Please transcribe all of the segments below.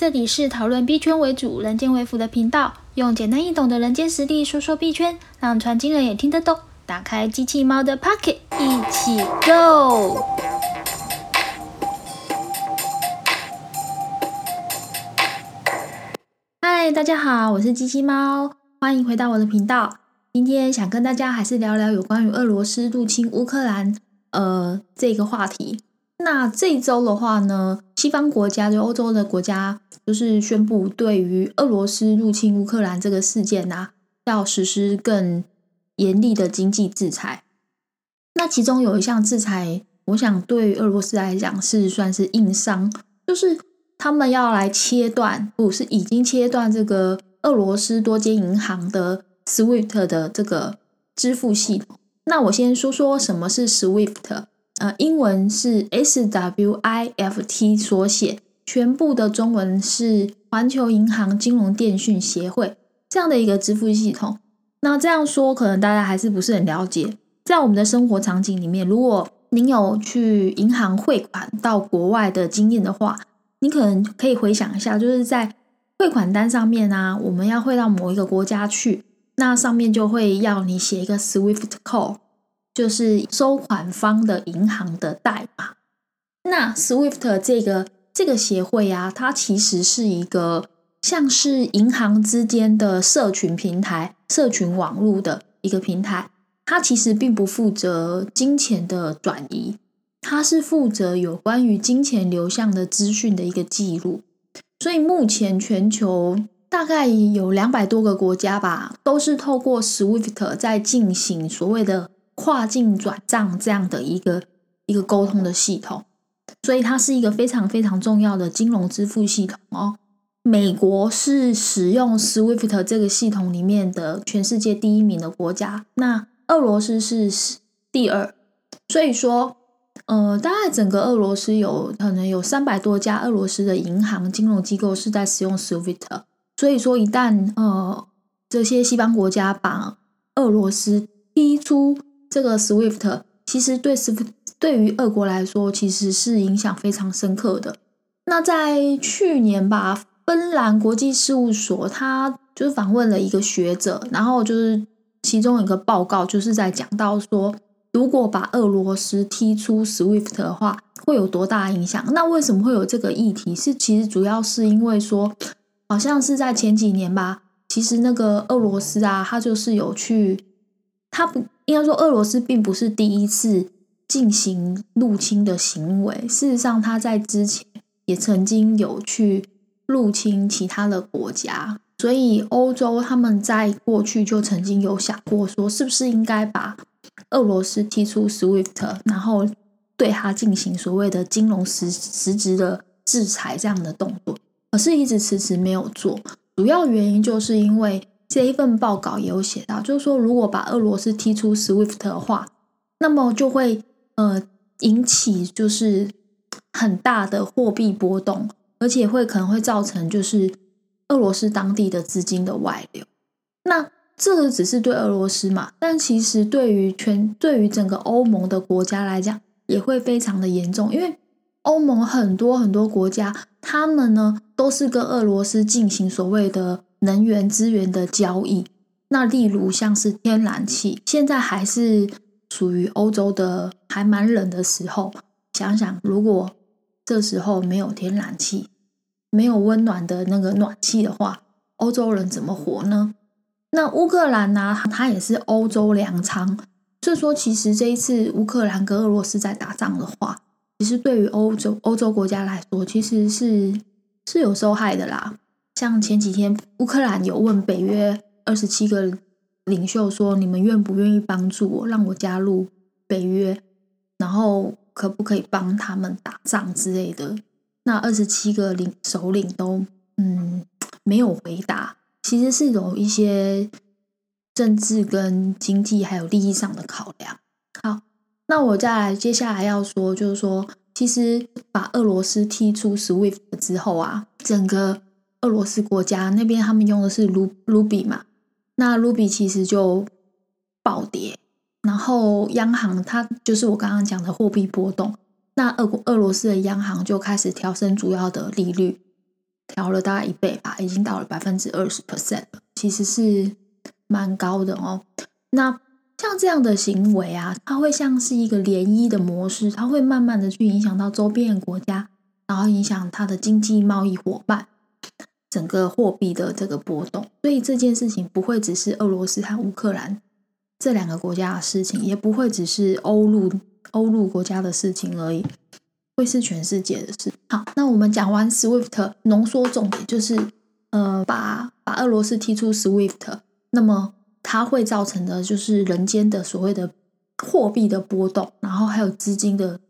这里是讨论币圈为主、人间为辅的频道，用简单易懂的人间实力说说币圈，让传经人也听得懂。打开机器猫的 Pocket，一起 Go！嗨，大家好，我是机器猫，欢迎回到我的频道。今天想跟大家还是聊聊有关于俄罗斯入侵乌克兰呃这个话题。那这周的话呢，西方国家就欧洲的国家，就是宣布对于俄罗斯入侵乌克兰这个事件啊，要实施更严厉的经济制裁。那其中有一项制裁，我想对俄罗斯来讲是算是硬伤，就是他们要来切断，不是已经切断这个俄罗斯多间银行的 SWIFT 的这个支付系统。那我先说说什么是 SWIFT。呃，英文是 SWIFT 缩写，全部的中文是环球银行金融电讯协会这样的一个支付系统。那这样说，可能大家还是不是很了解。在我们的生活场景里面，如果您有去银行汇款到国外的经验的话，你可能可以回想一下，就是在汇款单上面啊，我们要汇到某一个国家去，那上面就会要你写一个 SWIFT code。就是收款方的银行的代码。那 SWIFT 这个这个协会啊，它其实是一个像是银行之间的社群平台、社群网络的一个平台。它其实并不负责金钱的转移，它是负责有关于金钱流向的资讯的一个记录。所以目前全球大概有两百多个国家吧，都是透过 SWIFT 在进行所谓的。跨境转账这样的一个一个沟通的系统，所以它是一个非常非常重要的金融支付系统哦。美国是使用 SWIFT 这个系统里面的全世界第一名的国家，那俄罗斯是第二。所以说，呃，大概整个俄罗斯有可能有三百多家俄罗斯的银行金融机构是在使用 SWIFT。所以说，一旦呃这些西方国家把俄罗斯踢出这个 SWIFT 其实对 SWIFT 对于俄国来说，其实是影响非常深刻的。那在去年吧，芬兰国际事务所他就是访问了一个学者，然后就是其中一个报告就是在讲到说，如果把俄罗斯踢出 SWIFT 的话，会有多大影响？那为什么会有这个议题？是其实主要是因为说，好像是在前几年吧，其实那个俄罗斯啊，他就是有去，他不。应该说，俄罗斯并不是第一次进行入侵的行为。事实上，他在之前也曾经有去入侵其他的国家。所以，欧洲他们在过去就曾经有想过，说是不是应该把俄罗斯踢出 SWIFT，然后对他进行所谓的金融实实质的制裁这样的动作。可是，一直迟迟没有做。主要原因就是因为。这一份报告也有写到，就是说，如果把俄罗斯踢出 SWIFT 的话，那么就会呃引起就是很大的货币波动，而且会可能会造成就是俄罗斯当地的资金的外流。那这个只是对俄罗斯嘛，但其实对于全对于整个欧盟的国家来讲，也会非常的严重，因为欧盟很多很多国家，他们呢都是跟俄罗斯进行所谓的。能源资源的交易，那例如像是天然气，现在还是属于欧洲的还蛮冷的时候。想想，如果这时候没有天然气，没有温暖的那个暖气的话，欧洲人怎么活呢？那乌克兰呢？它也是欧洲粮仓，所以说其实这一次乌克兰跟俄罗斯在打仗的话，其实对于欧洲欧洲国家来说，其实是是有受害的啦。像前几天，乌克兰有问北约二十七个领袖说：“你们愿不愿意帮助我，让我加入北约？然后可不可以帮他们打仗之类的？”那二十七个领首领都嗯没有回答，其实是有一些政治跟经济还有利益上的考量。好，那我再来接下来要说，就是说，其实把俄罗斯踢出 SWIFT 之后啊，整个。俄罗斯国家那边他们用的是卢卢比嘛，那卢比其实就暴跌，然后央行它就是我刚刚讲的货币波动，那俄俄罗斯的央行就开始调升主要的利率，调了大概一倍吧，已经到了百分之二十 percent 了，其实是蛮高的哦。那像这样的行为啊，它会像是一个涟漪的模式，它会慢慢的去影响到周边的国家，然后影响它的经济贸易伙伴，整个货币的这个波动。所以这件事情不会只是俄罗斯和乌克兰这两个国家的事情，也不会只是欧陆欧陆国家的事情而已。会是全世界的事。好，那我们讲完 SWIFT，浓缩重点就是，呃，把把俄罗斯踢出 SWIFT，那么它会造成的就是人间的所谓的货币的波动，然后还有资金的，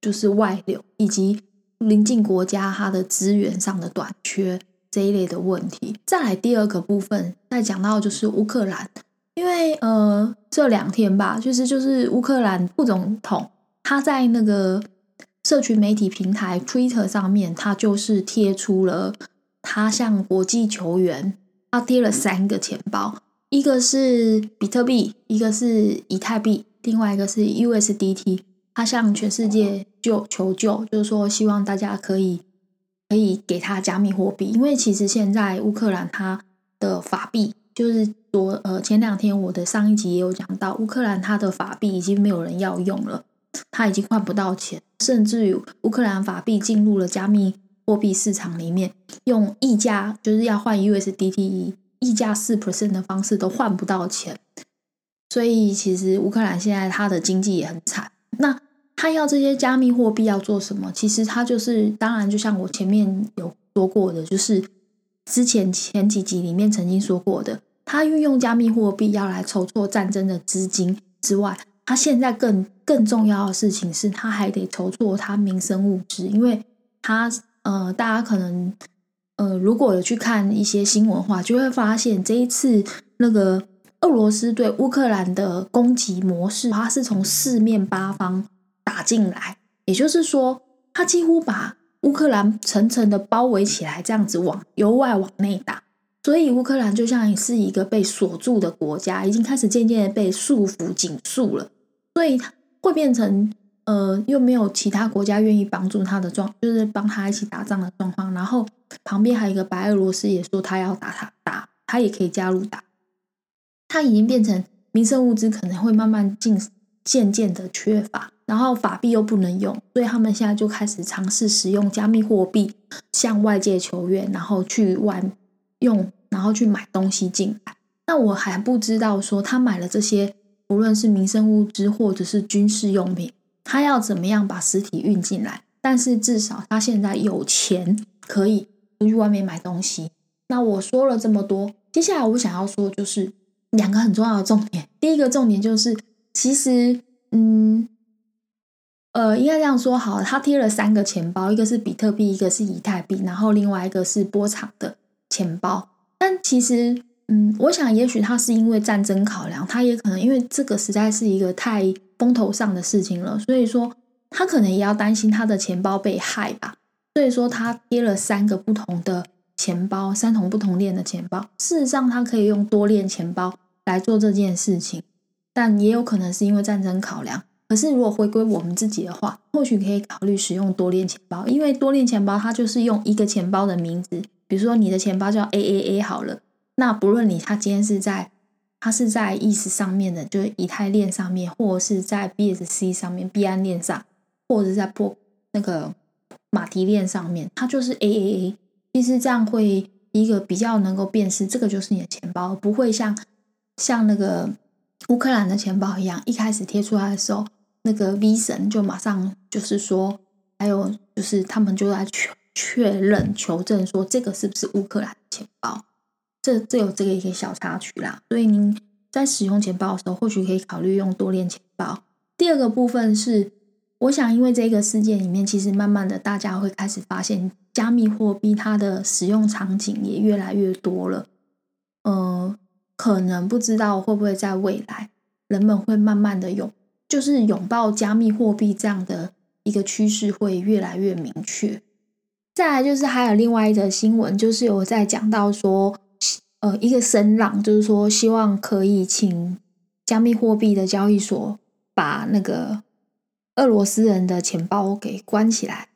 就是外流，以及邻近国家它的资源上的短缺这一类的问题。再来第二个部分，再讲到就是乌克兰，因为呃这两天吧，就是就是乌克兰副总统他在那个。社群媒体平台 Twitter 上面，他就是贴出了他向国际球员，他贴了三个钱包，一个是比特币，一个是以太币，另外一个是 USDT。他向全世界就求救，就是说希望大家可以可以给他加密货币，因为其实现在乌克兰它的法币，就是昨呃前两天我的上一集也有讲到，乌克兰它的法币已经没有人要用了。他已经换不到钱，甚至于乌克兰法币进入了加密货币市场里面，用溢价就是要换 USDT，溢价四 percent 的方式都换不到钱。所以其实乌克兰现在它的经济也很惨。那他要这些加密货币要做什么？其实他就是，当然就像我前面有说过的，就是之前前几集里面曾经说过的，他运用加密货币要来筹措战争的资金之外。他现在更更重要的事情是，他还得筹措他民生物资，因为他呃，大家可能呃，如果有去看一些新闻话，就会发现这一次那个俄罗斯对乌克兰的攻击模式，它是从四面八方打进来，也就是说，他几乎把乌克兰层层的包围起来，这样子往由外往内打。所以乌克兰就像是一个被锁住的国家，已经开始渐渐的被束缚紧束了。所以会变成呃，又没有其他国家愿意帮助他的状，就是帮他一起打仗的状况。然后旁边还有一个白俄罗斯也说他要打他打，他也可以加入打。他已经变成民生物资可能会慢慢进渐渐的缺乏，然后法币又不能用，所以他们现在就开始尝试使用加密货币向外界求援，然后去外用，然后去买东西进来。那我还不知道说他买了这些。无论是民生物资或者是军事用品，他要怎么样把实体运进来？但是至少他现在有钱可以出去外面买东西。那我说了这么多，接下来我想要说就是两个很重要的重点。第一个重点就是，其实，嗯，呃，应该这样说好，他贴了三个钱包，一个是比特币，一个是以太币，然后另外一个是波场的钱包。但其实。嗯，我想也许他是因为战争考量，他也可能因为这个实在是一个太风头上的事情了，所以说他可能也要担心他的钱包被害吧。所以说他贴了三个不同的钱包，三同不同链的钱包。事实上，他可以用多链钱包来做这件事情，但也有可能是因为战争考量。可是如果回归我们自己的话，或许可以考虑使用多链钱包，因为多链钱包它就是用一个钱包的名字，比如说你的钱包叫 A A A 好了。那不论你它今天是在，它是在意识上面的，就是以太链上面，或是在 BSC 上面、币安链上，或者是在破那个马蹄链上面，它就是 AAA。其实这样会一个比较能够辨识，这个就是你的钱包，不会像像那个乌克兰的钱包一样，一开始贴出来的时候，那个 V 神就马上就是说，还有就是他们就在确确认求证说，这个是不是乌克兰的钱包。这这有这个一个小插曲啦，所以您在使用钱包的时候，或许可以考虑用多链钱包。第二个部分是，我想因为这个事件里面，其实慢慢的大家会开始发现，加密货币它的使用场景也越来越多了。呃，可能不知道会不会在未来，人们会慢慢的拥，就是拥抱加密货币这样的一个趋势会越来越明确。再来就是还有另外一则新闻，就是有在讲到说。呃，一个声浪就是说，希望可以请加密货币的交易所把那个俄罗斯人的钱包给关起来。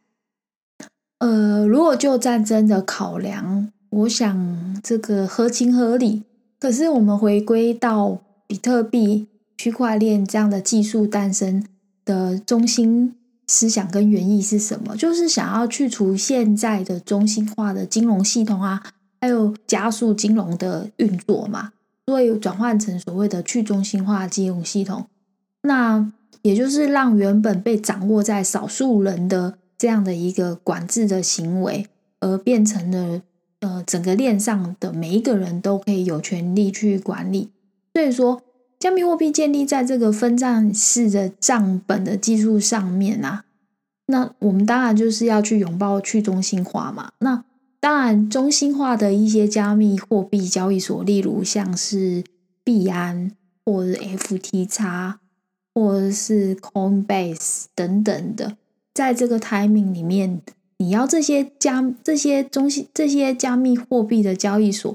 呃，如果就战争的考量，我想这个合情合理。可是我们回归到比特币、区块链这样的技术诞生的中心思想跟原意是什么？就是想要去除现在的中心化的金融系统啊，还有加速金融的运作嘛，所以转换成所谓的去中心化金融系统。那也就是让原本被掌握在少数人的这样的一个管制的行为，而变成了呃整个链上的每一个人都可以有权利去管理。所以说，加密货币建立在这个分账式的账本的技术上面啊，那我们当然就是要去拥抱去中心化嘛。那当然，中心化的一些加密货币交易所，例如像是币安或者 FTX。或者是 Coinbase 等等的，在这个 timing 里面，你要这些加这些中心这些加密货币的交易所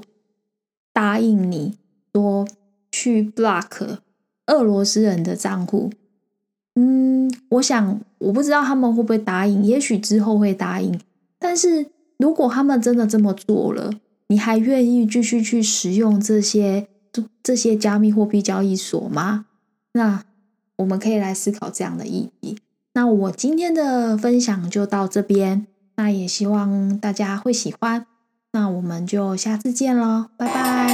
答应你说去 block 俄罗斯人的账户，嗯，我想我不知道他们会不会答应，也许之后会答应。但是如果他们真的这么做了，你还愿意继续去使用这些这些加密货币交易所吗？那？我们可以来思考这样的意义。那我今天的分享就到这边，那也希望大家会喜欢。那我们就下次见喽，拜拜。